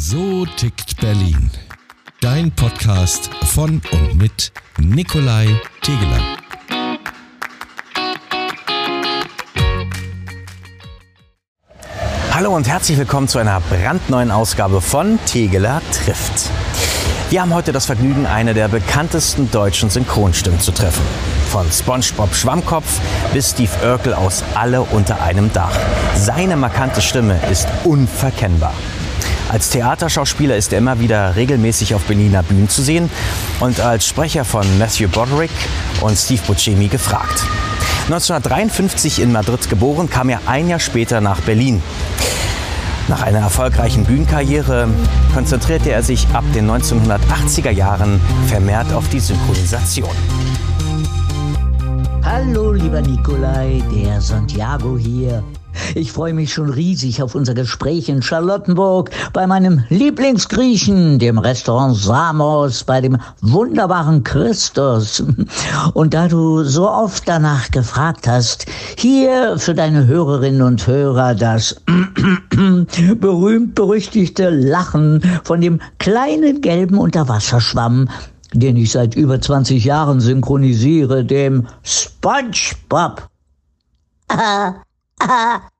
So tickt Berlin. Dein Podcast von und mit Nikolai Tegeler. Hallo und herzlich willkommen zu einer brandneuen Ausgabe von Tegeler trifft. Wir haben heute das Vergnügen, eine der bekanntesten deutschen Synchronstimmen zu treffen. Von SpongeBob Schwammkopf bis Steve Urkel aus Alle unter einem Dach. Seine markante Stimme ist unverkennbar. Als Theaterschauspieler ist er immer wieder regelmäßig auf Berliner Bühnen zu sehen und als Sprecher von Matthew Broderick und Steve Buscemi gefragt. 1953 in Madrid geboren, kam er ein Jahr später nach Berlin. Nach einer erfolgreichen Bühnenkarriere konzentrierte er sich ab den 1980er Jahren vermehrt auf die Synchronisation. Hallo, lieber Nikolai, der Santiago hier. Ich freue mich schon riesig auf unser Gespräch in Charlottenburg bei meinem Lieblingsgriechen, dem Restaurant Samos, bei dem wunderbaren Christus. Und da du so oft danach gefragt hast, hier für deine Hörerinnen und Hörer das berühmt-berüchtigte Lachen von dem kleinen gelben Unterwasserschwamm, den ich seit über 20 Jahren synchronisiere, dem SpongeBob.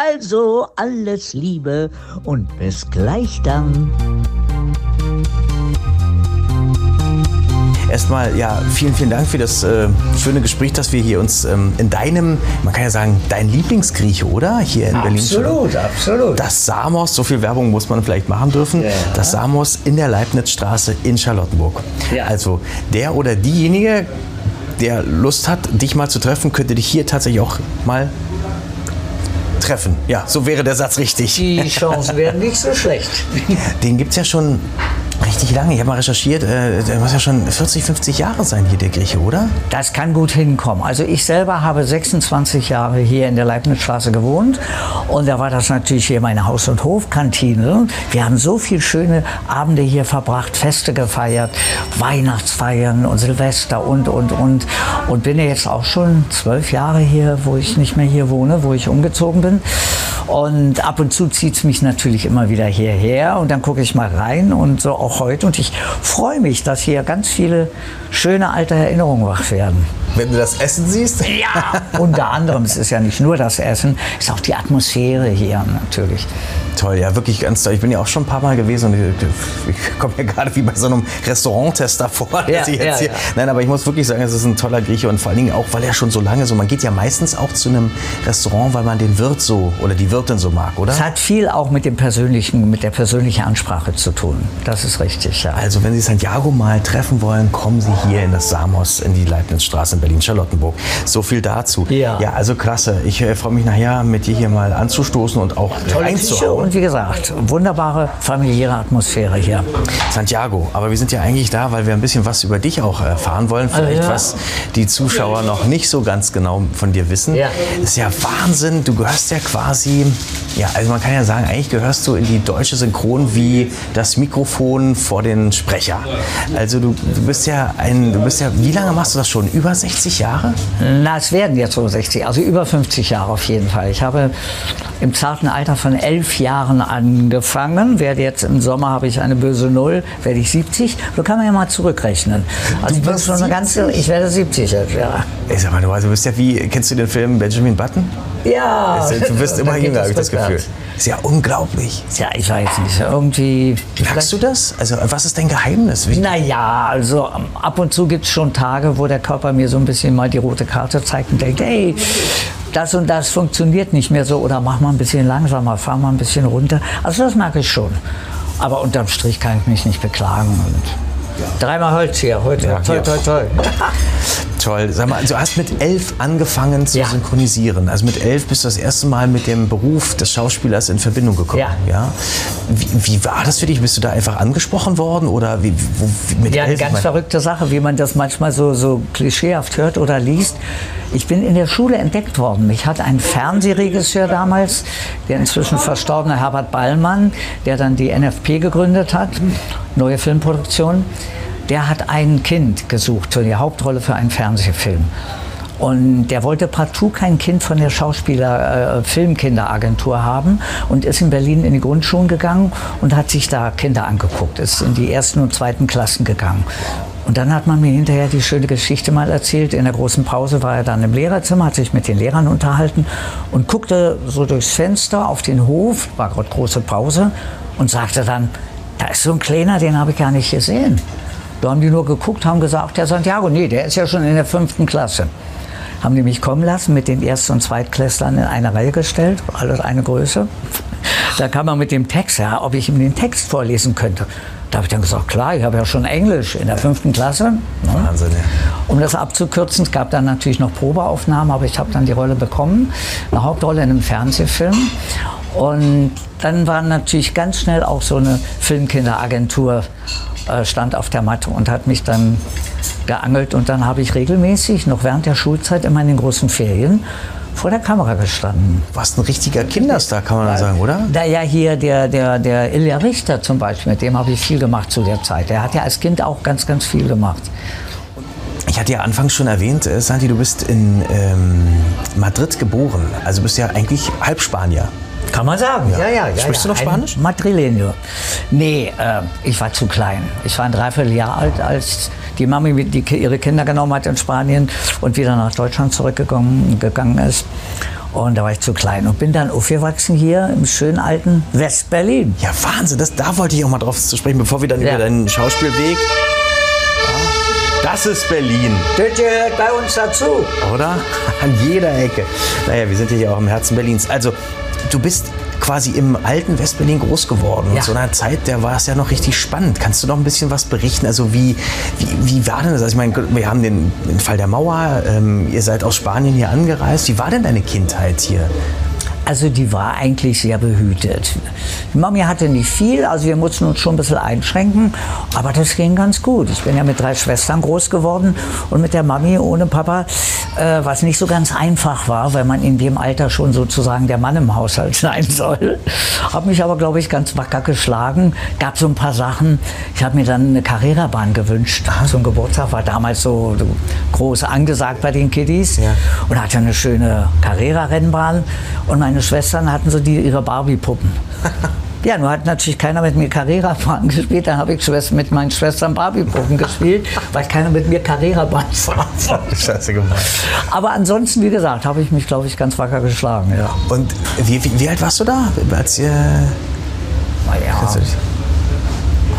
Also alles Liebe und bis gleich dann. Erstmal, ja, vielen, vielen Dank für das äh, schöne Gespräch, dass wir hier uns ähm, in deinem, man kann ja sagen, dein Lieblingsgrieche, oder? Hier in absolut, Berlin. Absolut, Das Samos, so viel Werbung muss man vielleicht machen dürfen. Ja. Das Samos in der Leibnizstraße in Charlottenburg. Ja. Also der oder diejenige, der Lust hat, dich mal zu treffen, könnte dich hier tatsächlich auch mal treffen. Ja, so wäre der Satz richtig. Die Chancen werden nicht so schlecht. Den gibt es ja schon richtig lange. Ich habe mal recherchiert, äh, der muss ja schon 40, 50 Jahre sein hier, der Grieche, oder? Das kann gut hinkommen. Also ich selber habe 26 Jahre hier in der Leibnizstraße gewohnt und da war das natürlich hier meine Haus- und Hofkantine. Wir haben so viele schöne Abende hier verbracht, Feste gefeiert, Weihnachtsfeiern und Silvester und, und, und. Und bin ja jetzt auch schon zwölf Jahre hier, wo ich nicht mehr hier wohne, wo ich umgezogen bin. Und ab und zu zieht es mich natürlich immer wieder hierher und dann gucke ich mal rein und so auch heute. Und ich freue mich, dass hier ganz viele schöne alte Erinnerungen wach werden. Wenn du das Essen siehst? Ja, unter anderem, es ist ja nicht nur das Essen, es ist auch die Atmosphäre hier natürlich. Toll, ja, wirklich ganz toll. Ich bin ja auch schon ein paar Mal gewesen und ich, ich komme mir gerade wie bei so einem Restauranttester vor. Ja, ja, ja. Nein, aber ich muss wirklich sagen, es ist ein toller Grieche und vor allen Dingen auch, weil er schon so lange so, man geht ja meistens auch zu einem Restaurant, weil man den Wirt so oder die Wirtin so mag, oder? Es hat viel auch mit dem persönlichen, mit der persönlichen Ansprache zu tun. Das ist richtig, ja. Also, wenn Sie Santiago mal treffen wollen, kommen Sie hier in das Samos, in die Leibnizstraße in Berlin-Charlottenburg. So viel dazu. Ja. Ja, also klasse. Ich äh, freue mich nachher, mit dir hier mal anzustoßen und auch Tolle Küche reinzuhauen. und wie gesagt, wunderbare familiäre Atmosphäre hier. Santiago, aber wir sind ja eigentlich da, weil wir ein bisschen was über dich auch erfahren wollen. Vielleicht ja. was die Zuschauer noch nicht so ganz genau von dir wissen. Ja. Das ist ja Wahnsinn. Du gehörst ja quasi, ja, also man kann ja sagen, eigentlich gehörst du in die deutsche Synchron wie das Mikrofon vor den Sprecher. Also du, du bist ja ein, du bist ja, wie lange machst du das schon? Über 60 Jahre? Na, es werden jetzt so 60, also über 50 Jahre auf jeden Fall. Ich habe im zarten Alter von elf Jahren angefangen, werde jetzt im Sommer habe ich eine böse Null, werde ich 70. So kann man ja mal zurückrechnen. Also ich bin schon eine ganze, ich werde 70 jetzt, ja. Ich sag mal, du, also du bist ja wie, kennst du den Film Benjamin Button? Ja. Du wirst immer jünger, habe ich das. Gefühl. Ist ja unglaublich. Tja, ich weiß nicht, irgendwie... Merkst du das? Also was ist dein Geheimnis? Wie, Naja, also ähm, ab und zu gibt es schon Tage, wo der Körper mir so ein bisschen mal die rote Karte zeigt und denkt, hey, das und das funktioniert nicht mehr so oder mach mal ein bisschen langsamer, fahr mal ein bisschen runter. Also das merke ich schon. Aber unterm Strich kann ich mich nicht beklagen. Und dreimal Holz hier heute. Ja, toll, hier. toll, toll. Sag mal, du hast mit elf angefangen zu Ja. synchronisieren. Also mit elf bist du das erste Mal mit dem Beruf des Schauspielers in Verbindung gekommen. Ja. Wie, wie war das für dich? Bist du da einfach angesprochen worden oder wie, wo, mit Ja, eine elf? ganz Ich mein- verrückte Sache, wie man das manchmal so, so klischeehaft hört oder liest. Ich bin in der Schule entdeckt worden. Mich hat ein Fernsehregisseur damals, der inzwischen verstorbene Herbert Ballmann, der dann die NFP gegründet hat, neue Filmproduktion, der hat ein Kind gesucht für die Hauptrolle für einen Fernsehfilm. Und der wollte partout kein Kind von der Schauspieler äh, Filmkinderagentur haben und ist in Berlin in die Grundschulen gegangen und hat sich da Kinder angeguckt, ist in die ersten und zweiten Klassen gegangen. Und dann hat man mir hinterher die schöne Geschichte mal erzählt. In der großen Pause war er dann im Lehrerzimmer, hat sich mit den Lehrern unterhalten und guckte so durchs Fenster auf den Hof, war gerade große Pause, und sagte dann, da ist so ein Kleiner, den habe ich gar nicht gesehen. Da haben die nur geguckt, haben gesagt, der Santiago, nee, der ist ja schon in der fünften Klasse. Haben die mich kommen lassen, mit den Erst- und Zweitklässlern in eine Reihe gestellt, alles eine Größe. Da kam man mit dem Text, ja, ob ich ihm den Text vorlesen könnte. Da habe ich dann gesagt, klar, ich habe ja schon Englisch in der fünften Klasse. Ne? Wahnsinn, ja. Um das abzukürzen, es gab dann natürlich noch Probeaufnahmen, aber ich habe dann die Rolle bekommen, eine Hauptrolle in einem Fernsehfilm. Und dann war natürlich ganz schnell auch so eine Filmkinderagentur äh, stand auf der Matte und hat mich dann geangelt und dann habe ich regelmäßig noch während der Schulzeit immer in den großen Ferien vor der Kamera gestanden. Warst ein richtiger Kinderstar, kann man dann sagen, oder? Da ja hier der, der, der Ilja Richter zum Beispiel, mit dem habe ich viel gemacht zu der Zeit. Der hat ja als Kind auch ganz, ganz viel gemacht. Ich hatte ja anfangs schon erwähnt, äh, Santi, du bist in ähm, Madrid geboren. Also bist ja eigentlich Halbspanier. Kann man sagen, ja, ja. ja Sprichst ja. du noch Spanisch? Ein Madrileño. Nee, äh, ich war zu klein. Ich war ein Dreivierteljahr alt, als die Mami die, ihre Kinder genommen hat in Spanien und wieder nach Deutschland zurückgegangen gegangen ist. Und da war ich zu klein und bin dann aufgewachsen hier im schönen alten West-Berlin. Ja, Wahnsinn, das, da wollte ich auch mal drauf zu sprechen, bevor wir dann Ja. über deinen Schauspielweg. Das ist Berlin, Das gehört bei uns dazu. oder? An jeder Ecke. Naja, wir sind hier auch im Herzen Berlins. Also, du bist quasi im alten Westberlin groß geworden. Ja. Und zu einer Zeit, da war es ja noch richtig spannend. Kannst du noch ein bisschen was berichten? Also wie, wie, wie war denn das? Also ich meine, wir haben den, den Fall der Mauer. Ähm, ihr seid aus Spanien hier angereist. Wie war denn deine Kindheit hier? Also die war eigentlich sehr behütet. Die Mami hatte nicht viel, also wir mussten uns schon ein bisschen einschränken, aber das ging ganz gut. Ich bin ja mit drei Schwestern groß geworden und mit der Mami ohne Papa, äh, was nicht so ganz einfach war, weil man in dem Alter schon sozusagen der Mann im Haushalt sein soll. Habe mich aber, glaube ich, ganz wacker geschlagen. Gab so ein paar Sachen. Ich habe mir dann eine Carrera-Bahn gewünscht zum Geburtstag, war damals so groß angesagt bei den Kiddies Ja. und hatte eine schöne Carrera-Rennbahn und meine Schwestern hatten so die, ihre Barbie-Puppen. Ja, nur hat natürlich keiner mit mir Carrera-Bahn gespielt. Dann habe ich Schwester, mit meinen Schwestern Barbie-Puppen gespielt, weil keiner mit mir Carrera-Bahn wollte. Scheiße gemacht. Aber ansonsten, wie gesagt, habe ich mich, glaube ich, ganz wacker geschlagen. Ja. Und wie, wie, wie alt warst du da? Als ihr Naja,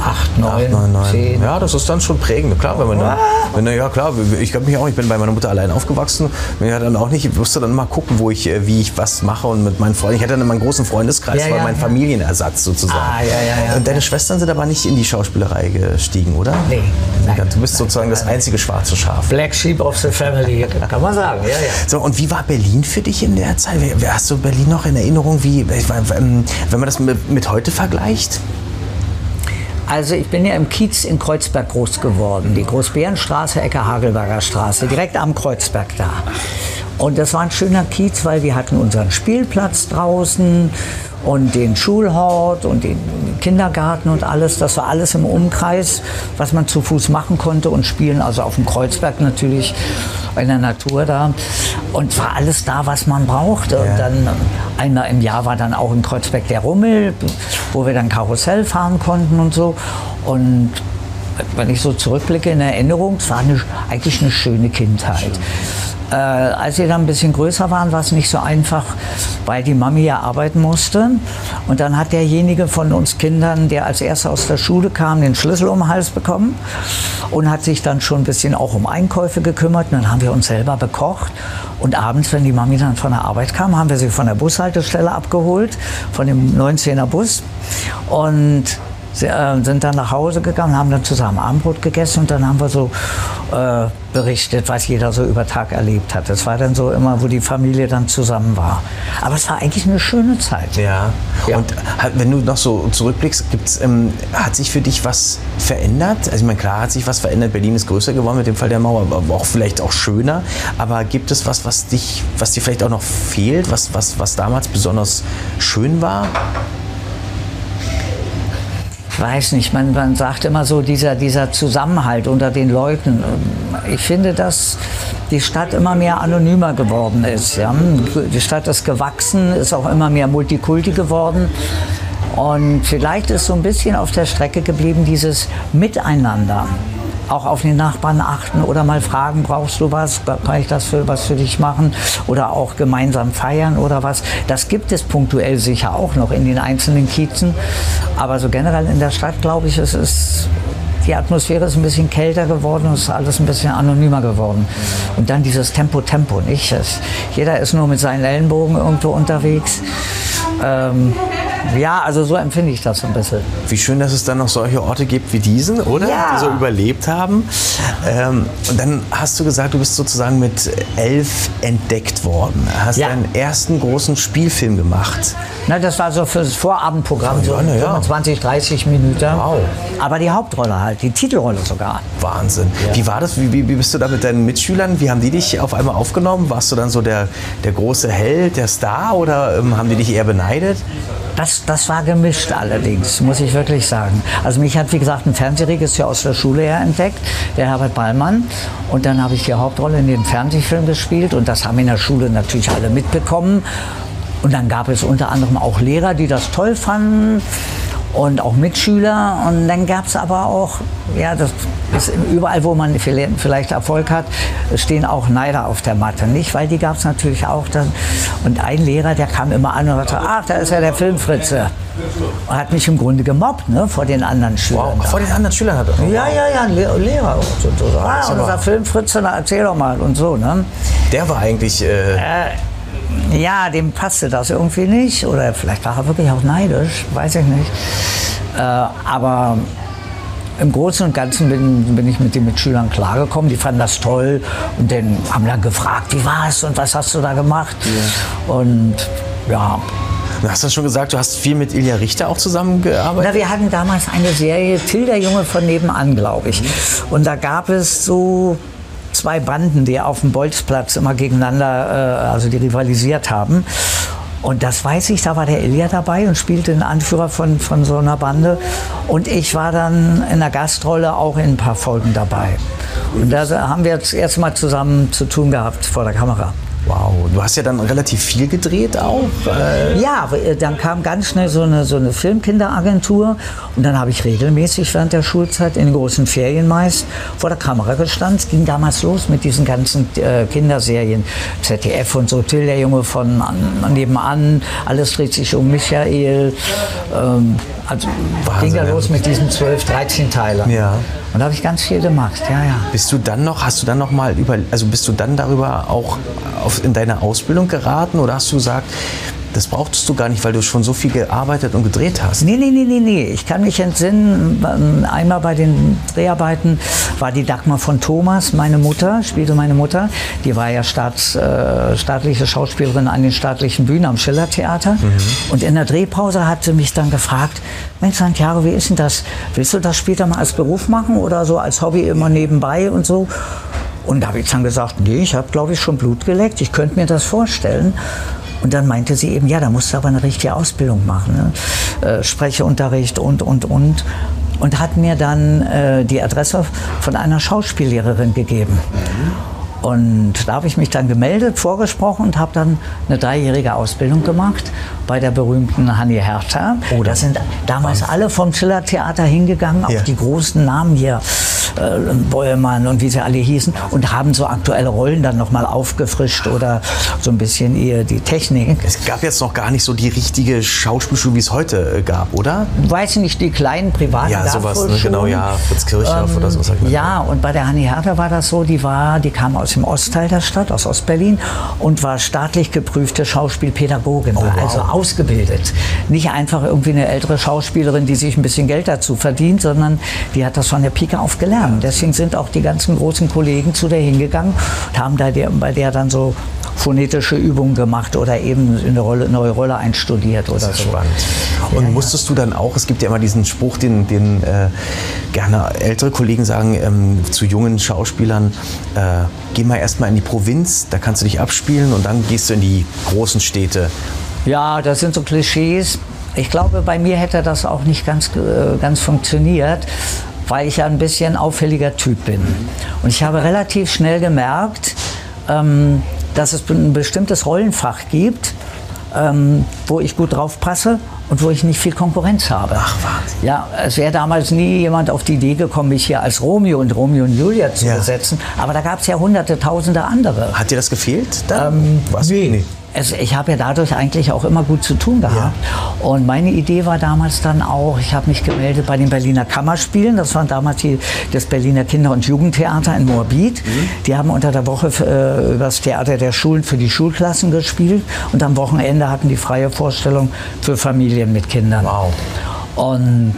acht, neun, Neun, neun. zehn. Ja, das ist dann schon prägend. Klar, wenn man, dann, wenn, ja klar, ich glaube mich auch, ich bin bei meiner Mutter allein aufgewachsen. Ich hatte dann auch nicht, ich musste dann mal gucken, wo ich, äh, wie ich was mache und mit meinen Freunden. Ich hatte dann immer einen großen Freundeskreis, Ja, war ja, mein ja. Familienersatz sozusagen. Ah, ja, ja, ja. Und deine Schwestern sind aber nicht in die Schauspielerei gestiegen, oder? Nee, nein. Du bist sozusagen das einzige schwarze Schaf. Black Sheep of the Family, kann man sagen. Ja, ja. So, und wie war Berlin für dich in der Zeit? Hast du Berlin noch in Erinnerung, wie, ähm, wenn man das mit, mit heute vergleicht? Also ich bin ja im Kiez in Kreuzberg groß geworden. Die Großbärenstraße, Ecke Hagelberger Straße, direkt am Kreuzberg da. Und das war ein schöner Kiez, weil wir hatten unseren Spielplatz draußen und den Schulhort und den Kindergarten und alles. Das war alles im Umkreis, was man zu Fuß machen konnte und spielen. Also auf dem Kreuzberg natürlich in der Natur da. Und war alles da, was man brauchte. Und dann einmal im Jahr war dann auch in Kreuzberg der Rummel, wo wir dann Karussell fahren konnten und so. Und wenn ich so zurückblicke in Erinnerung, es war eine, eigentlich eine schöne Kindheit. Äh, als wir dann ein bisschen größer waren, war es nicht so einfach, weil die Mami ja arbeiten musste. Und dann hat derjenige von uns Kindern, der als erster aus der Schule kam, den Schlüssel um den Hals bekommen und hat sich dann schon ein bisschen auch um Einkäufe gekümmert. Und dann haben wir uns selber bekocht. Und abends, wenn die Mami dann von der Arbeit kam, haben wir sie von der Bushaltestelle abgeholt, von dem 19er Bus. Und Sie, äh, sind dann nach Hause gegangen, haben dann zusammen Abendbrot gegessen und dann haben wir so äh, berichtet, was jeder so über Tag erlebt hat. Das war dann so immer, wo die Familie dann zusammen war. Aber es war eigentlich eine schöne Zeit. Ja. Ja. Und hat- wenn du noch so zurückblickst, gibt's, ähm, hat sich für dich was verändert? Also ich meine, klar hat sich was verändert. Berlin ist größer geworden mit dem Fall der Mauer, aber auch vielleicht auch schöner. Aber gibt es was, was dich, was dir vielleicht auch noch fehlt, was, was, was damals besonders schön war? Weiß nicht, man, man sagt immer so, dieser, dieser Zusammenhalt unter den Leuten. Ich finde, dass die Stadt immer mehr anonymer geworden ist. Ja. Die Stadt ist gewachsen, ist auch immer mehr Multikulti geworden. Und vielleicht ist so ein bisschen auf der Strecke geblieben dieses Miteinander auch auf den Nachbarn achten oder mal fragen, brauchst du was, kann ich das für was für dich machen oder auch gemeinsam feiern oder was. Das gibt es punktuell sicher auch noch in den einzelnen Kiezen, aber so generell in der Stadt glaube ich, es ist die Atmosphäre ist ein bisschen kälter geworden und es ist alles ein bisschen anonymer geworden. Und dann dieses Tempo, Tempo, nicht? Es, jeder ist nur mit seinen Ellenbogen irgendwo unterwegs. Ähm, ja, also so empfinde ich das so ein bisschen. Wie schön, dass es dann noch solche Orte gibt wie diesen, oder? Ja. Die so überlebt haben. Ähm, und dann hast du gesagt, du bist sozusagen mit elf entdeckt worden. Hast Ja. deinen ersten großen Spielfilm gemacht. Na, das war so für das Vorabendprogramm, so Ja, na ja. 25, 30 Minuten. Wow. Aber die Hauptrolle halt, die Titelrolle sogar. Wahnsinn. Wie war das? Wie, wie, wie bist du da mit deinen Mitschülern? Wie haben die dich auf einmal aufgenommen? Warst du dann so der, der große Held, der Star oder ähm, haben die dich eher beneidet? Das, das war gemischt allerdings, muss ich wirklich sagen. Also mich hat, wie gesagt, ein Fernsehregisseur aus der Schule her entdeckt, der Herbert Ballmann. Und dann habe ich die Hauptrolle in dem Fernsehfilm gespielt und das haben in der Schule natürlich alle mitbekommen. Und dann gab es unter anderem auch Lehrer, die das toll fanden und auch Mitschüler. Und dann gab es aber auch, ja, das ist überall, wo man vielleicht Erfolg hat, stehen auch Neider auf der Matte, nicht? Weil die gab es natürlich auch dann. Und ein Lehrer, der kam immer an und sagte, ach, da ist ja der Filmfritze. Und hat mich im Grunde gemobbt, ne, vor den anderen Schülern. Wow. Vor den anderen Schülern hat er. Ja, ja, ja, ein Le- Lehrer. So, so, so. Ah, unser Filmfritze, na, erzähl doch mal und so, ne? Der war eigentlich. Äh, Ja, dem passte das irgendwie nicht. Oder vielleicht war er wirklich auch neidisch, weiß ich nicht. Äh, aber im Großen und Ganzen bin, bin ich mit den Mitschülern klargekommen. Die fanden das toll und dann haben dann gefragt, wie war's und was hast du da gemacht? Und ja, du hast ja schon gesagt, du hast viel mit Ilja Richter auch zusammengearbeitet. na, wir hatten damals eine Serie, Till der Junge von nebenan, glaube ich. Und da gab es so zwei Banden, die auf dem Bolzplatz immer gegeneinander, äh, also die rivalisiert haben. Und das weiß ich, da war der Ilja dabei und spielte den Anführer von, von so einer Bande. Und ich war dann in der Gastrolle auch in ein paar Folgen dabei. Und da haben wir jetzt erst mal zusammen zu tun gehabt vor der Kamera. Wow, du hast ja dann relativ viel gedreht auch. Äh, Ja, äh, dann kam ganz schnell so eine, so eine Filmkinderagentur und dann habe ich regelmäßig während der Schulzeit in den großen Ferien meist vor der Kamera gestanden. Es ging damals los mit diesen ganzen äh, Kinderserien, ZDF und so, Till der Junge von an, nebenan, alles dreht sich um Michael. Ähm, also ging ja ja. los mit diesen 12, 13 Teilen. Ja. Und da habe ich ganz viel gemacht, ja, ja. Bist du dann noch, hast du dann noch mal über, also bist du dann darüber auch auf, in deine Ausbildung geraten oder hast du gesagt, das brauchtest du gar nicht, weil du schon so viel gearbeitet und gedreht hast? Nee, nee, nee, nee, nee. Ich kann mich entsinnen, einmal bei den Dreharbeiten war die Dagmar von Thomas, meine Mutter, spielte meine Mutter. Die war ja staats, äh, staatliche Schauspielerin an den staatlichen Bühnen am Schillertheater. Und in der Drehpause hat sie mich dann gefragt, Mensch Santiago, wie ist denn das? Willst du das später mal als Beruf machen oder so als Hobby immer nebenbei und so? Und da habe ich dann gesagt, nee, ich habe, glaube ich, schon Blut geleckt. Ich könnte mir das vorstellen. Und dann meinte sie eben, ja, da musst du aber eine richtige Ausbildung machen. Ne? Äh, Sprecheunterricht und, und, und. Und hat mir dann äh, die Adresse von einer Schauspiellehrerin gegeben. Und da habe ich mich dann gemeldet, vorgesprochen und habe dann eine dreijährige Ausbildung gemacht bei der berühmten Hanni Hertha. Oh, da sind damals alle vom Schiller-Theater hingegangen, auch Ja. die großen Namen hier, äh, Bollmann und wie sie alle hießen, und haben so aktuelle Rollen dann nochmal aufgefrischt oder so ein bisschen eher die Technik. Es gab jetzt noch gar nicht so die richtige Schauspielschule, wie es heute äh, gab, oder? Weiß ich nicht, die kleinen privaten Ja, sowas, ne, genau, ja, Fritz Kirchhoff oder sowas. Ja, und bei der Hanni Hertha war das so, die war, die kam aus dem Ostteil der Stadt, aus Ostberlin und war staatlich geprüfte Schauspielpädagogin, war wow. also ausgebildet. Nicht einfach irgendwie eine ältere Schauspielerin, die sich ein bisschen Geld dazu verdient, sondern die hat das von der Pike auf gelernt. Deswegen sind auch die ganzen großen Kollegen zu der hingegangen und haben da der, bei der dann so phonetische Übungen gemacht oder eben eine Rolle, neue Rolle einstudiert oder Das ist so. spannend. Und musstest du dann auch, es gibt ja immer diesen Spruch, den, den äh, gerne ältere Kollegen sagen ähm, zu jungen Schauspielern, äh, geh mal erstmal in die Provinz, da kannst du dich abspielen und dann gehst du in die großen Städte. Ja, das sind so Klischees. ich glaube, bei mir hätte das auch nicht ganz, äh, ganz funktioniert, weil ich ja ein bisschen auffälliger Typ bin. Und ich habe relativ schnell gemerkt, ähm, dass es ein bestimmtes Rollenfach gibt, ähm, wo ich gut drauf passe und wo ich nicht viel Konkurrenz habe. Ach, Wahnsinn. Ja, es wäre damals nie jemand auf die Idee gekommen, mich hier als Romeo und Romeo und Julia zu Ja. besetzen. Aber da gab es ja hunderte, tausende andere. Hat dir das gefehlt? Dann? Ähm, Was? nee. Es, ich habe ja dadurch eigentlich auch immer gut zu tun gehabt. Und meine Idee war damals dann auch, ich habe mich gemeldet bei den Berliner Kammerspielen. Das waren damals die, das Berliner Kinder- und Jugendtheater in Moabit. Die haben unter der Woche äh, über das Theater der Schulen für die Schulklassen gespielt. Und am Wochenende hatten die freie Vorstellung für Familien mit Kindern. Wow. Und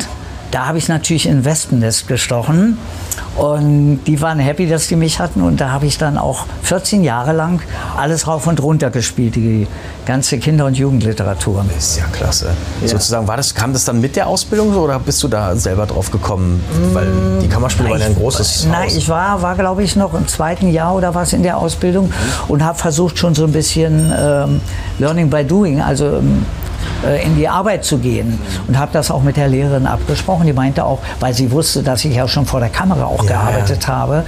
da habe ich natürlich in Wespennest gestochen. Und die waren happy, dass die mich hatten. Und da habe ich dann auch 14 Jahre lang alles rauf und runter gespielt, die ganze Kinder- und Jugendliteratur. Ist ja klasse. Sozusagen, war das, kam das dann mit der Ausbildung so, oder bist du da selber drauf gekommen? Weil die Kammerspiele waren ja ein großes Nein, Haus. ich war, war glaube ich, noch im zweiten Jahr oder was in der Ausbildung und habe versucht, schon so ein bisschen ähm, Learning by Doing, also ähm, äh, in die Arbeit zu gehen. Und habe das auch mit der Lehrerin abgesprochen. Die meinte auch, weil sie wusste, dass ich ja schon vor der Kamera auch Ja, gearbeitet habe.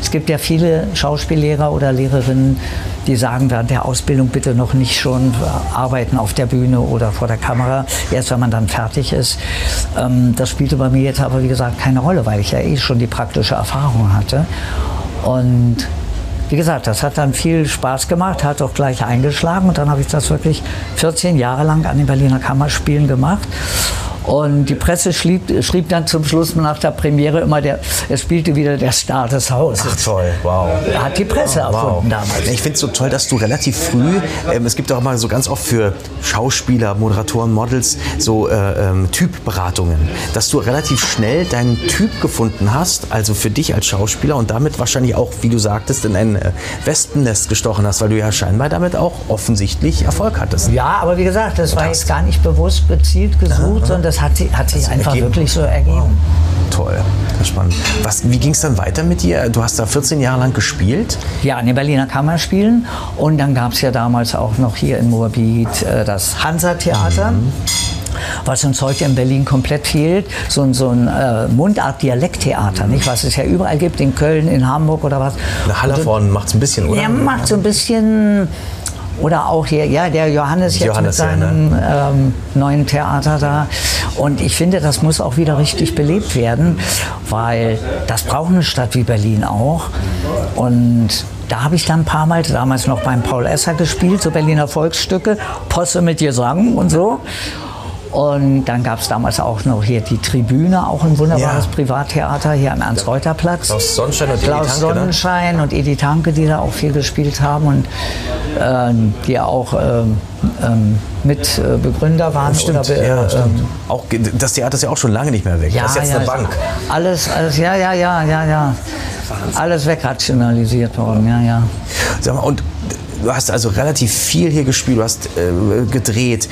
Es gibt ja viele Schauspiellehrer oder Lehrerinnen, die sagen während der Ausbildung bitte noch nicht schon äh, arbeiten auf der Bühne oder vor der Kamera, erst wenn man dann fertig ist. Ähm, das spielte bei mir jetzt aber, wie gesagt, keine Rolle, weil ich ja eh schon die praktische Erfahrung hatte. Und wie gesagt, das hat dann viel Spaß gemacht, hat auch gleich eingeschlagen und dann habe ich das wirklich 14 Jahre lang an den Berliner Kammerspielen gemacht. Und die Presse schrieb, schrieb dann zum Schluss nach der Premiere immer, der, es spielte wieder der Star des Hauses. Ach toll, wow. Hat die Presse erfunden damals. Ich finde es so toll, dass du relativ früh, ähm, es gibt auch immer so ganz oft für Schauspieler, Moderatoren, Models so äh, ähm, Typberatungen, dass du relativ schnell deinen Typ gefunden hast, also für dich als Schauspieler und damit wahrscheinlich auch, wie du sagtest, in ein äh, Wespennest gestochen hast, weil du ja scheinbar damit auch offensichtlich Erfolg hattest. Ja, aber wie gesagt, das war jetzt gar nicht bewusst gezielt gesucht, sondern das hat, sie- hat sich einfach ergeben. wirklich so ergeben. Toll, das spannend. Was, wie ging es dann weiter mit dir? Du hast da 14 Jahre lang gespielt. Ja, an den Berliner Kammerspielen. Und dann gab es ja damals auch noch hier in Moabit äh, das Hansa-Theater. Was uns heute in Berlin komplett fehlt, so, ein- so ein äh, Mundart-Dialekttheater, nicht? Was es ja überall gibt, in Köln, in Hamburg oder was. Eine Hallervorden macht es ein bisschen, oder? Der macht so ein bisschen. Oder auch hier, ja, der Johannes jetzt Johannes, mit ja, ne? seinem ähm, neuen Theater da. Und ich finde, das muss auch wieder richtig belebt werden, weil das braucht eine Stadt wie Berlin auch. Und da habe ich dann ein paar Mal, damals noch beim Paul Esser gespielt, so Berliner Volksstücke, Posse mit Gesang und so. Und dann gab es damals auch noch hier die Tribüne, auch ein wunderbares Ja. Privattheater hier am Ernst-Reuter-Platz. Klaus Sonnenschein und Edith Klaus Hanke, ne? Sonnenschein und Edith Hanke, die da auch viel gespielt haben und ähm, die auch ähm, ähm, Mitbegründer waren. Stimmt, oder ja, äh, stimmt. Auch, das Theater ist ja auch schon lange nicht mehr weg. ja, das ist jetzt ja, eine Bank. Alles, alles, ja, ja, ja, ja, ja. Alles wegrationalisiert worden, ja, ja. Sag mal, und du hast also relativ viel hier gespielt, du hast äh, gedreht.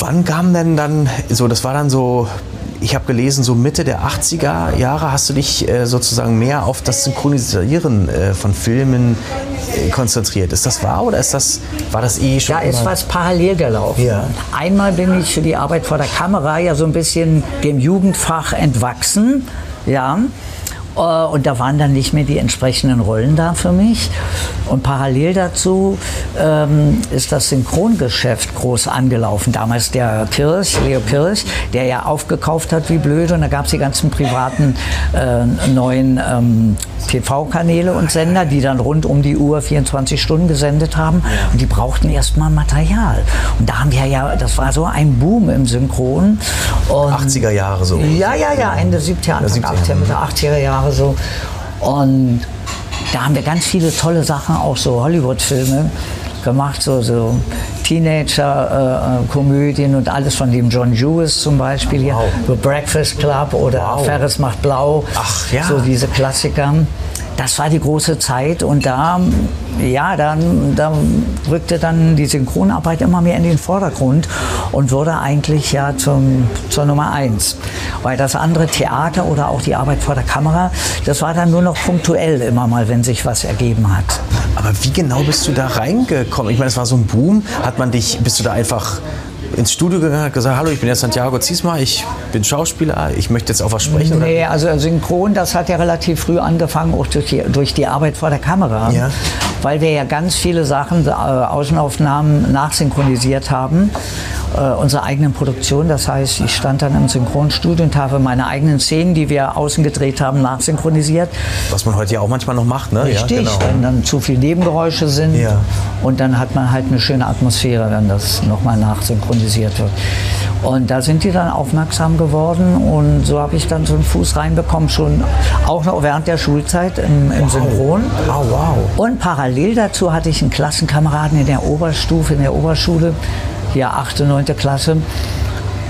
Wann kam denn dann, so das war dann so, ich habe gelesen, so Mitte der 80er Jahre hast du dich äh, sozusagen mehr auf das Synchronisieren äh, von Filmen äh, konzentriert. Ist das wahr oder ist das, war das eh schon Da ist was parallel gelaufen. Ja. Einmal bin ich für die Arbeit vor der Kamera ja so ein bisschen dem Jugendfach entwachsen. Ja. Äh, Und da waren dann nicht mehr die entsprechenden Rollen da für mich. Und parallel dazu ähm, ist das Synchrongeschäft groß angelaufen. Damals der Kirch, Leo Kirch, der ja aufgekauft hat wie blöd. Und da gab es die ganzen privaten äh, neuen ähm, TV-Kanäle und Sender, die dann rund um die Uhr 24 Stunden gesendet haben. Und die brauchten erstmal Material. Und da haben wir ja, das war so ein Boom im Synchron. Und 80er Jahre so. ja, ja, ja, Ende 70er, Anfang 70er, 80er, Mitte 80er Jahre so. Und da haben wir ganz viele tolle Sachen, auch so Hollywood-Filme gemacht, so, so Teenager-Komödien und alles von dem John Lewis zum Beispiel hier, Wow. The Breakfast Club oder Wow. Ferris macht blau, Ach, ja. so diese Klassiker. Das war die große Zeit und da, ja, dann, da rückte dann die Synchronarbeit immer mehr in den Vordergrund und wurde eigentlich ja zum, zur Nummer eins. Weil das andere Theater oder auch die Arbeit vor der Kamera, das war dann nur noch punktuell immer mal, wenn sich was ergeben hat. Aber wie genau bist du da reingekommen? Ich meine, es war so ein Boom. Hat man dich, bist du da einfach ins Studio gegangen und gesagt, hallo, ich bin der Santiago Ziesma, ich bin Schauspieler, ich möchte jetzt auch was sprechen? Nee, also Synchron, das hat ja relativ früh angefangen, auch durch die, durch die Arbeit vor der Kamera. Ja. Weil wir ja ganz viele Sachen, äh, Außenaufnahmen nachsynchronisiert haben, äh, unsere eigenen Produktionen. Das heißt, ich stand dann im Synchronstudio und habe meine eigenen Szenen, die wir außen gedreht haben, nachsynchronisiert. Was man heute ja auch manchmal noch macht, ne? Richtig, Ja, genau. wenn dann zu viele Nebengeräusche sind. Ja. Und dann hat man halt eine schöne Atmosphäre, wenn das nochmal nachsynchronisiert wird. Und da sind die dann aufmerksam geworden und so habe ich dann so einen Fuß reinbekommen, schon auch noch während der Schulzeit im, im Synchron. Oh, wow. Und parallel dazu hatte ich einen Klassenkameraden in der Oberstufe, in der Oberschule, hier 8., 9. Klasse,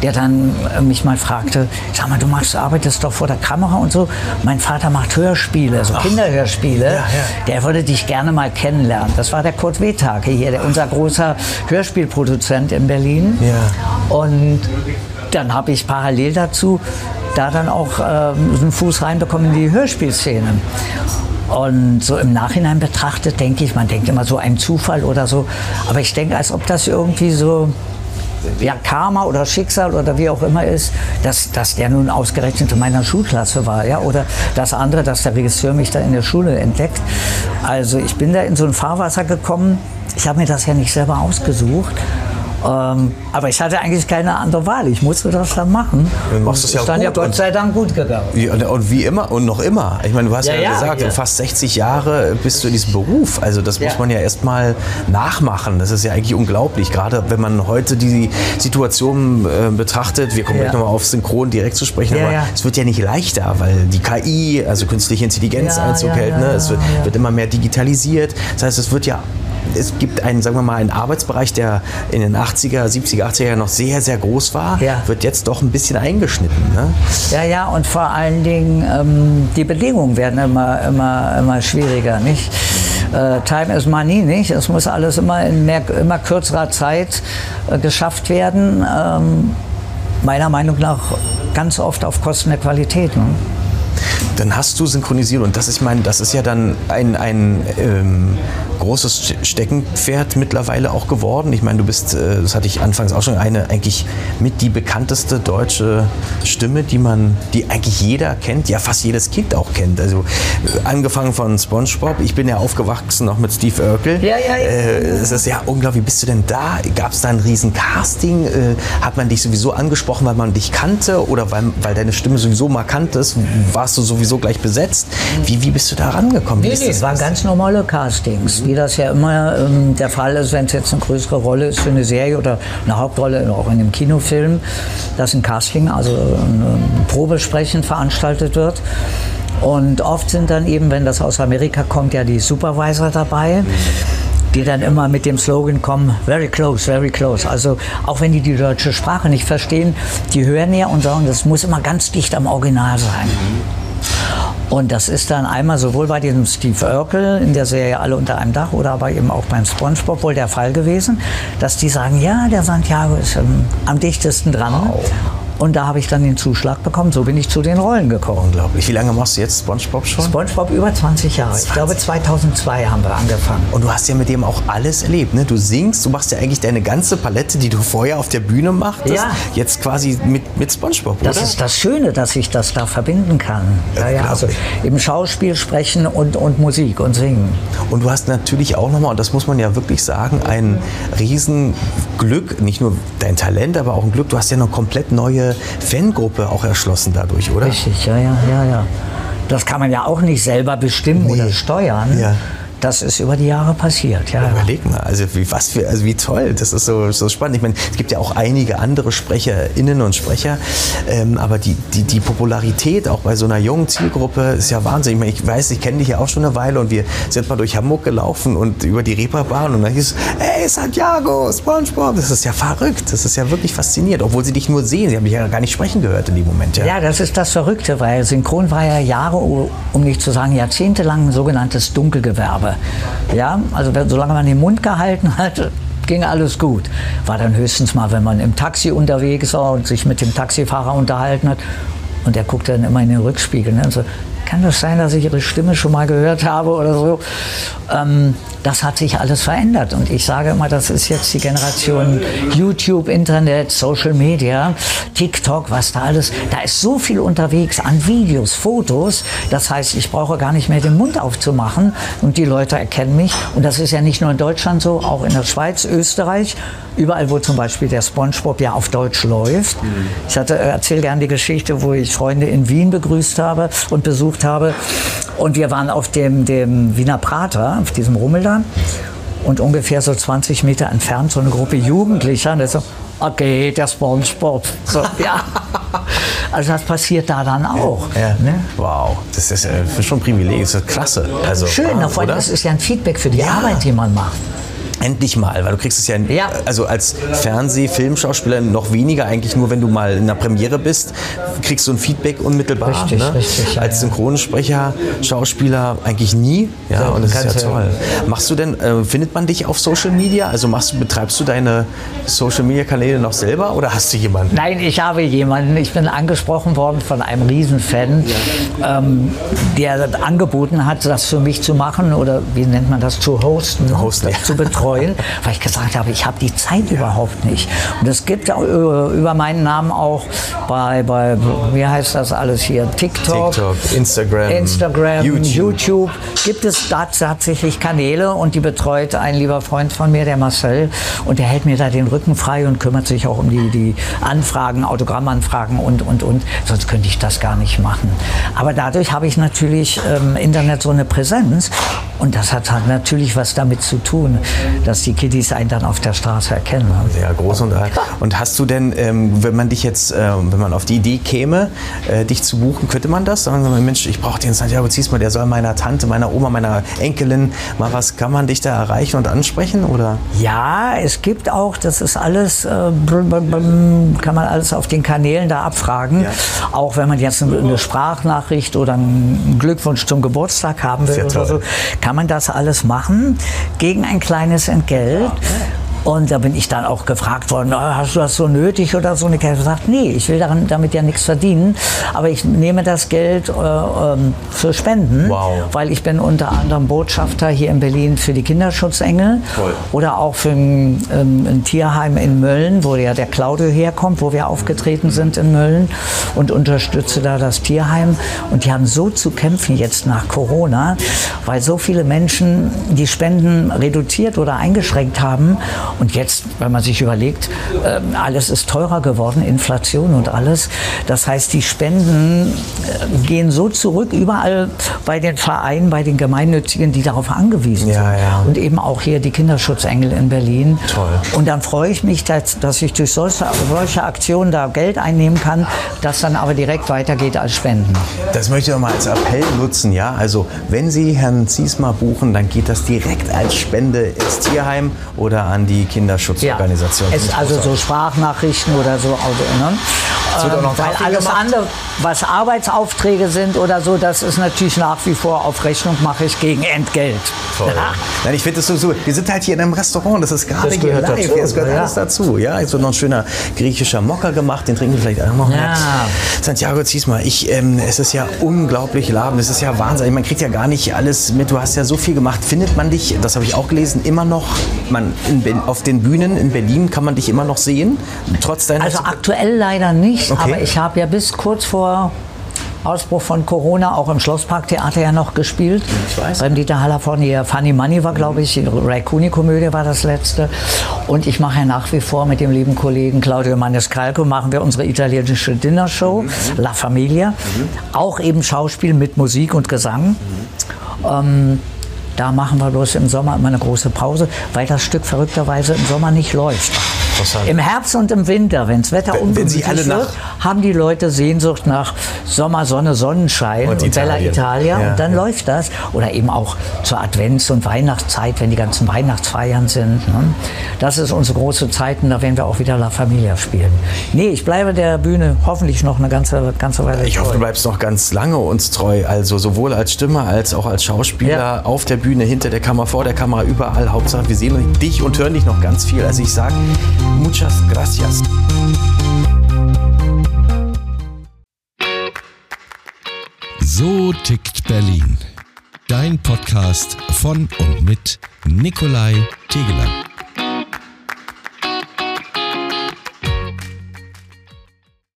der dann äh, mich mal fragte, sag mal, du machst, arbeitest doch vor der Kamera und so. Mein Vater macht Hörspiele, so Kinderhörspiele. ja. Der würde dich gerne mal kennenlernen. Das war der Kurt Wethake hier, der, unser großer Hörspielproduzent in Berlin. Ja. Und dann habe ich parallel dazu da dann auch so einen Fuß reinbekommen in die Hörspielszene. Und so im Nachhinein betrachtet, denke ich, man denkt immer so ein Zufall oder so. Aber ich denke, als ob das irgendwie so ja, Karma oder Schicksal oder wie auch immer ist, dass, dass der nun ausgerechnet in meiner Schulklasse war. Ja? Oder das andere, dass der Regisseur mich da in der Schule entdeckt. Also ich bin da in so ein Fahrwasser gekommen. Ich habe mir das ja nicht selber ausgesucht. Ähm, aber ich hatte eigentlich keine andere Wahl. Ich musste das dann machen. Du machst es ja ist dann ja gut Gott und- sei Dank gut gegangen. Ja, und- wie immer und noch immer. Ich meine, du hast ja, Ja, ja, gesagt, ja. fast 60 Jahre bist du in diesem Beruf. Also das muss Ja. man ja erstmal nachmachen. Das ist ja eigentlich unglaublich. Gerade wenn man heute die Situation äh, betrachtet, wir kommen Ja. gleich nochmal auf Synchron direkt zu sprechen, Ja, aber ja. es wird ja nicht leichter, weil die KI, also künstliche Intelligenz Ja, Einzug ja, hält. ja, ne? Es wird, ja. wird immer mehr digitalisiert. Das heißt, es wird ja es gibt einen, sagen wir mal, einen Arbeitsbereich, der in den 80er, 70er, 80er Jahren noch sehr, sehr groß war, Ja. wird jetzt doch ein bisschen eingeschnitten. Ne? Ja, ja, und vor allen Dingen, ähm, die Bedingungen werden immer, immer, immer schwieriger, nicht? Äh, time is money, nicht? Es muss alles immer in mehr, immer kürzerer Zeit äh, geschafft werden. Ähm, meiner Meinung nach ganz oft auf Kosten der Qualität. Ne? Dann hast du synchronisiert und das ist, mein, das ist ja dann ein, ein ähm, großes Ste- Steckenpferd mittlerweile auch geworden. Ich meine, du bist, äh, das hatte ich anfangs auch schon, eine eigentlich mit die bekannteste deutsche Stimme, die man, die eigentlich jeder kennt, ja fast jedes Kind auch kennt. Also äh, angefangen von SpongeBob, ich bin ja aufgewachsen noch mit Steve Urkel. Ja, ja, ja. Äh, es ist ja unglaublich. Wie bist du denn da? Gab es da ein riesen Casting? Äh, hat man dich sowieso angesprochen, weil man dich kannte oder weil, weil deine Stimme sowieso markant ist? Warst du sowieso gleich besetzt? Wie, wie bist du da rangekommen? Wie Nee, nee, das? es waren ganz normale Castings, wie das ja immer ähm, der Fall ist, wenn es jetzt eine größere Rolle ist für eine Serie oder eine Hauptrolle, auch in einem Kinofilm, dass ein Casting, also ein Probesprechen veranstaltet wird. Und oft sind dann eben, wenn das aus Amerika kommt, ja die Supervisor dabei. Die dann immer mit dem Slogan kommen, very close, very close. Also auch wenn die die deutsche Sprache nicht verstehen, die hören ja und sagen, das muss immer ganz dicht am Original sein. Und das ist dann einmal sowohl bei diesem Steve Urkel in der Serie Alle unter einem Dach oder aber eben auch beim SpongeBob wohl der Fall gewesen, dass die sagen, ja, der Santiago ist am dichtesten dran. Und da habe ich dann den Zuschlag bekommen. So bin ich zu den Rollen gekommen. Unglaublich. Wie lange machst du jetzt SpongeBob schon? SpongeBob über 20 Jahre. Ich glaube 2002 haben wir angefangen. Und du hast ja mit dem auch alles erlebt. Ne? Du singst, du machst ja eigentlich deine ganze Palette, die du vorher auf der Bühne machtest, Ja. jetzt quasi mit, mit SpongeBob, Das oder? ist das Schöne, dass ich das da verbinden kann. Ja, ja, also im Schauspiel sprechen und, und Musik und singen. Und du hast natürlich auch nochmal, und das muss man ja wirklich sagen, ein Riesenglück, nicht nur dein Talent, aber auch ein Glück, du hast ja eine komplett neue Fangruppe auch erschlossen dadurch, oder? Richtig, ja, ja, ja, ja. Das kann man ja auch nicht selber bestimmen Nee. oder steuern. Ja. Das ist über die Jahre passiert, ja. Überleg mal, also wie, was für, also wie toll, das ist so, so spannend. Ich meine, es gibt ja auch einige andere SprecherInnen und Sprecher, ähm, aber die, die, die Popularität auch bei so einer jungen Zielgruppe ist ja Wahnsinn. Ich, meine, ich weiß, ich kenne dich ja auch schon eine Weile und wir sind mal durch Hamburg gelaufen und über die Reeperbahn und dann hieß es, hey Santiago, Spongebob, das ist ja verrückt, das ist ja wirklich faszinierend, obwohl sie dich nur sehen, sie haben dich ja gar nicht sprechen gehört in dem Moment. Ja, Ja, das ist das Verrückte, weil Synchron war ja Jahre, um nicht zu sagen jahrzehntelang ein sogenanntes Dunkelgewerbe. Ja, also solange man den Mund gehalten hat, ging alles gut. War dann höchstens mal, wenn man im Taxi unterwegs war und sich mit dem Taxifahrer unterhalten hat und der guckte dann immer in den Rückspiegel. Ne? Und so, kann das sein, dass ich Ihre Stimme schon mal gehört habe oder so? Ähm, das hat sich alles verändert. Und ich sage immer, das ist jetzt die Generation YouTube, Internet, Social Media, TikTok, was da alles. Da ist so viel unterwegs an Videos, Fotos. Das heißt, ich brauche gar nicht mehr den Mund aufzumachen und die Leute erkennen mich. Und das ist ja nicht nur in Deutschland so, auch in der Schweiz, Österreich, überall, wo zum Beispiel der SpongeBob ja auf Deutsch läuft. Ich erzähle gerne die Geschichte, wo ich Freunde in Wien begrüßt habe und besucht habe. Und wir waren auf dem, dem Wiener Prater, auf diesem Rummel da. Und ungefähr so 20 Meter entfernt so eine Gruppe Jugendlicher. Und so, okay, der SpongeBob. So, ja. Also das passiert da dann auch. Ja. Ne? Wow, das ist äh, schon ein Privileg, das ist klasse. Also, Schön, wow, vor allem, das ist ja ein Feedback für die Ja. Arbeit, die man macht. Endlich mal, weil du kriegst es ja, Ja. also als Fernseh-, Filmschauspieler noch weniger eigentlich nur, wenn du mal in einer Premiere bist, kriegst du ein Feedback unmittelbar. Richtig, ne? richtig, ja, als ja. Synchronsprecher, Schauspieler eigentlich nie. Ja, Ja, und das ist ja ja- toll. Machst du denn, äh, findet man dich auf Social Media? Also machst du, betreibst du deine Social Media Kanäle noch selber oder hast du jemanden? Nein, ich habe jemanden, ich bin angesprochen worden von einem Riesenfan, ähm, der angeboten hat, das für mich zu machen oder wie nennt man das, zu hosten, Hosten, ja. zu betreuen, weil ich gesagt habe, ich habe die Zeit überhaupt nicht. Und es gibt ja über, über meinen Namen auch bei, bei, wie heißt das alles hier, TikTok, TikTok, Instagram, Instagram, YouTube. YouTube. gibt es da tatsächlich Kanäle und die betreut ein lieber Freund von mir, der Marcel, und der hält mir da den Rücken frei und kümmert sich auch um die, die Anfragen, Autogrammanfragen und, und, und. Sonst könnte ich das gar nicht machen. Aber dadurch habe ich natürlich im Internet so eine Präsenz und das hat halt natürlich was damit zu tun, dass die Kiddies einen dann auf der Straße erkennen. Sehr groß und alt. Und hast du denn, ähm, wenn man dich jetzt, ähm, wenn man auf die Idee käme, äh, dich zu buchen, könnte man das? Sagen wir mal, Mensch, ich brauche den Santiago Ziesmer, der soll meiner Tante, meiner Oma, meiner Enkelin mal was, kann man dich da erreichen und ansprechen? Oder? Ja, es gibt auch, das ist alles, äh, kann man alles auf den Kanälen da abfragen. Ja. Auch wenn man jetzt eine, eine Sprachnachricht oder einen Glückwunsch zum Geburtstag haben will Sehr oder so. Kann man das alles machen gegen ein kleines Entgelt. Und da bin ich dann auch gefragt worden, "Ah, hast du das so nötig oder so? Und ich habe gesagt, nee, ich will daran, damit ja nichts verdienen, aber ich nehme das Geld äh, ähm, für Spenden, Wow. weil ich bin unter anderem Botschafter hier in Berlin für die Kinderschutzengel Toll. oder auch für ein, ähm, ein Tierheim in Mölln, wo ja der Claudio herkommt, wo wir aufgetreten sind in Mölln und unterstütze da das Tierheim. Und die haben so zu kämpfen jetzt nach Corona, weil so viele Menschen die Spenden reduziert oder eingeschränkt haben. Und jetzt, wenn man sich überlegt, ähm, alles ist teurer geworden, Inflation und alles. Das heißt, die Spenden äh, gehen so zurück, überall bei den Vereinen, bei den Gemeinnützigen, die darauf angewiesen Ja, sind. ja. Und eben auch hier die Kinderschutzengel in Berlin. Toll. Und dann freue ich mich, dass, dass ich durch solche, solche Aktionen da Geld einnehmen kann, das dann aber direkt weitergeht als Spenden. Das möchte ich noch mal als Appell nutzen, ja. Also wenn Sie Herrn Ziesmer buchen, dann geht das direkt als Spende ins Tierheim oder an die Kinderschutzorganisation. Es, also so Sprachnachrichten oder so. Also, ne? Ähm, weil alles gemacht. andere, was Arbeitsaufträge sind oder so, das ist natürlich nach wie vor auf Rechnung mache ich gegen Entgelt. Toll. Ja. Nein, ich finde das so. Wir sind halt hier in einem Restaurant, das ist gerade Das hier gehört live. dazu, Es gehört ja. alles dazu. Ja, jetzt wird noch ein schöner griechischer Mokka gemacht, den trinken wir vielleicht auch noch. Ja. Santiago, zieh's mal. Ich, ähm, es ist ja unglaublich laben. Es ist ja Wahnsinn. Man kriegt ja gar nicht alles mit. Du hast ja so viel gemacht. Findet man dich, das habe ich auch gelesen, immer noch, man, in, auf den Bühnen in Berlin kann man dich immer noch sehen? Trotz deiner Also aktuell leider nicht, Okay. aber ich habe ja bis kurz vor Ausbruch von Corona auch im Schlossparktheater ja noch gespielt. Ich weiß. Beim Dieter Haller von hier. Funny Money war, glaube ich, die Raikuni-Komödie war das letzte. Und ich mache ja nach wie vor mit dem lieben Kollegen Claudio Maniscalco machen wir unsere italienische Dinnershow La Familia. Auch eben Schauspiel mit Musik und Gesang. Ähm, da machen wir bloß im Sommer immer eine große Pause, weil das Stück verrückterweise im Sommer nicht läuft. Interessant. Im Herbst und im Winter, wenn das Wetter Wenn- ungemütlich alle nach- wird, haben die Leute Sehnsucht nach Sommer, Sonne, Sonnenschein Und und, Bella. Italia Ja, und dann ja. läuft das. Oder eben auch zur Advents- und Weihnachtszeit, wenn die ganzen Weihnachtsfeiern sind. Ne? Das ist unsere große Zeit und da werden wir auch wieder La Familia spielen. Nee, ich bleibe der Bühne hoffentlich noch eine ganze, ganze Weile Ich hoffe, treu. du bleibst noch ganz lange uns treu. Also sowohl als Stimme als auch als Schauspieler Ja. auf der Bühne, hinter der Kamera, vor der Kamera, überall. Hauptsache, wir sehen dich und hören dich noch ganz viel. Also ich sage, muchas gracias. So tickt Berlin. Dein Podcast von und mit Nikolai Tegeler.